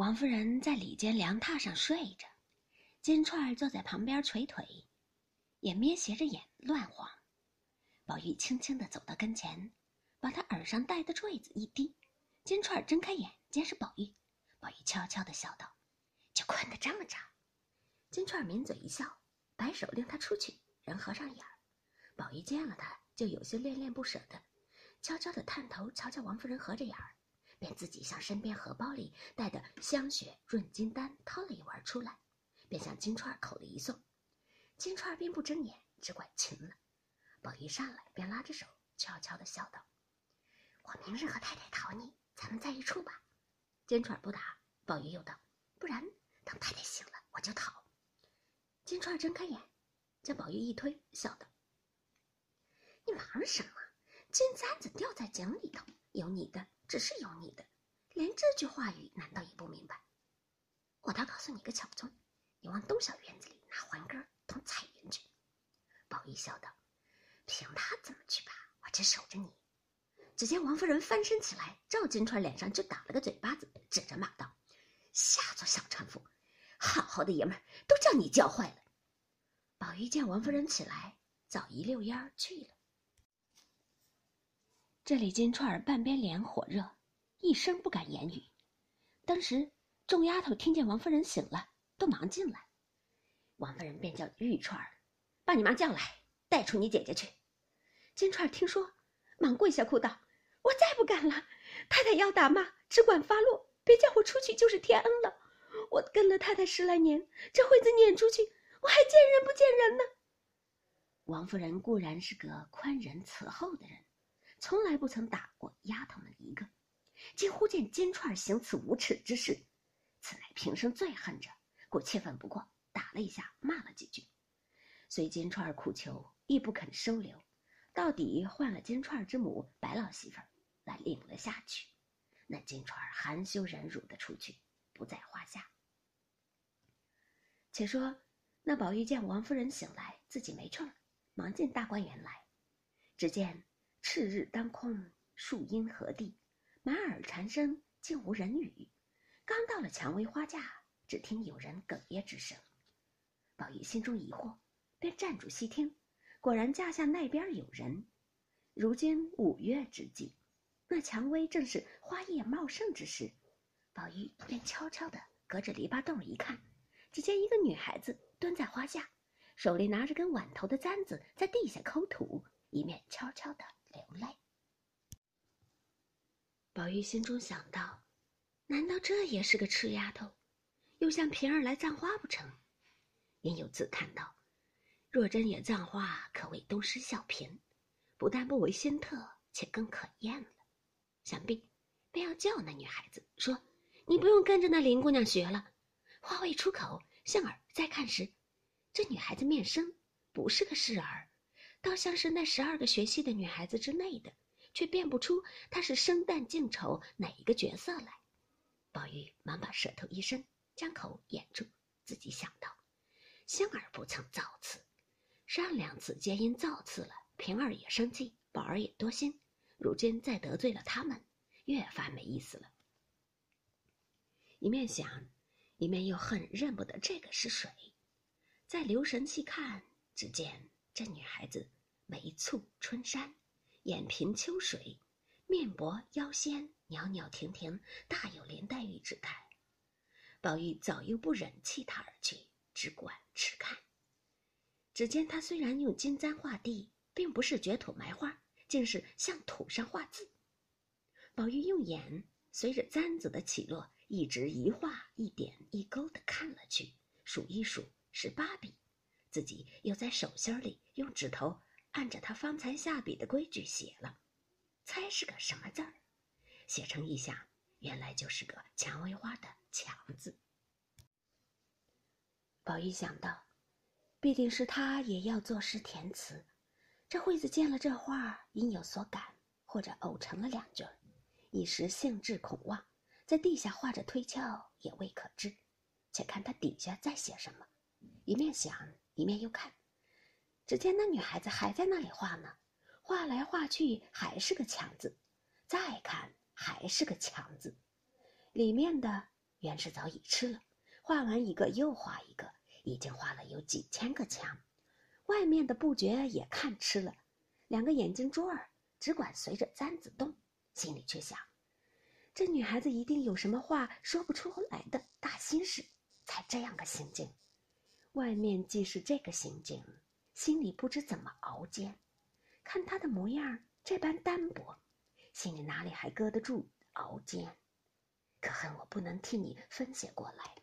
王夫人在里间凉榻上睡着，金钏儿坐在旁边捶腿，也眯斜着眼乱晃。宝玉轻轻地走到跟前，把他耳上戴的坠子一低。金钏儿睁开眼，见是宝玉。宝玉悄悄地笑道：“就困得这么着。”金钏儿抿嘴一笑，摆手令他出去，人合上眼儿。宝玉见了他，就有些恋恋不舍的，悄悄地探头瞧瞧王夫人合着眼儿，便自己向身边荷包里带的香雪润金丹掏了一丸出来，便向金钏口里一送。金钏并不睁眼，只管噙了。宝玉上来，便拉着手，悄悄的笑道：“我明日和太太讨你，咱们在一处吧。”金钏不答。宝玉又道：“不然等太太醒了，我就讨。”金钏睁开眼，将宝玉一推，笑道：“你忙什么？金簪子掉在井里头，有你的，只是有你的，连这句话语难道也不明白？我倒告诉你个巧宗，你往东小院子里拿环根同彩云去。”宝玉笑道。凭他怎么去吧，我只守着你。只见王夫人翻身起来，照金钏脸上就打了个嘴巴子，指着骂道：“下作小娼妇，好好的爷们儿都叫你教坏了。”宝玉见王夫人起来，早一溜烟儿去了。这里金钏儿半边脸火热，一声不敢言语。当时众丫头听见王夫人醒了，都忙进来。王夫人便叫玉钏儿：“把你妈叫来，带出你姐姐去。”金钏儿听说，忙跪下哭道：“我再不敢了，太太要打骂，只管发落，别叫我出去就是天恩了。我跟了太太十来年，这会子撵出去，我还见人不见人呢。”王夫人固然是个宽仁慈厚的人，从来不曾打过丫头们一个，今忽见金钏行此无耻之事，此乃平生最恨者，故气愤不过，打了一下，骂了几句。随金钏苦求，亦不肯收留。到底换了金钏之母白老媳妇儿来领了下去，那金钏含羞忍辱的出去，不在话下。且说那宝玉见王夫人醒来，自己没趣儿，忙进大观园来，只见赤日当空，树阴禾地，满耳蝉声，竟无人语。刚到了蔷薇花架，只听有人哽咽之声。宝玉心中疑惑，便站住细听。果然架下那边有人。如今五月之际，那蔷薇正是花叶茂盛之时。宝玉便悄悄地隔着篱笆洞一看，只见一个女孩子蹲在花下，手里拿着根碗头的簪子，在地下抠土，一面悄悄地流泪。宝玉心中想到：难道这也是个痴丫头，又向平儿来葬花不成？因有自叹道。若真也葬花，可谓东施效颦，不但不为仙特，且更可厌了。想必便要叫那女孩子说：“你不用跟着那林姑娘学了。”话未出口，向耳再看时，这女孩子面生，不是个侍儿，倒像是那十二个学戏的女孩子之内的，却辨不出她是生旦净丑哪一个角色来。宝玉忙把舌头一伸，将口掩住，自己想到：香儿不曾造次。上两次皆因造次了，平儿也生气，宝儿也多心。如今再得罪了他们，越发没意思了。一面想，一面又恨认不得这个是谁。再留神细看，只见这女孩子眉蹙春山，眼颦秋水，面薄腰纤，袅袅婷婷，大有林黛玉之态。宝玉早又不忍弃她而去，只管痴看。只见他虽然用金簪画地，并不是掘土埋花，竟是向土上画字。宝玉用眼随着簪子的起落，一直一画一点一勾的看了去，数一数十八笔，自己又在手心里用指头按着他方才下笔的规矩写了，猜是个什么字儿，写成一想，原来就是个蔷薇花的“蔷”字。宝玉想到。必定是他也要作诗填词，这惠子见了这画，应有所感，或者偶成了两句，一时兴致恐忘，在地下画着推敲，也未可知。且看他底下在写什么，一面想，一面又看，只见那女孩子还在那里画呢，画来画去还是个强字，再看还是个强字，里面的原是早已吃了，画完一个又画一个，已经画了有几千个墙。外面的不觉也看吃了，两个眼睛珠儿只管随着簪子动，心里却想：这女孩子一定有什么话说不出来的大心事，才这样个心境。外面既是这个心境，心里不知怎么熬煎。看他的模样这般单薄，心里哪里还搁得住熬煎？可恨我不能替你分解过来。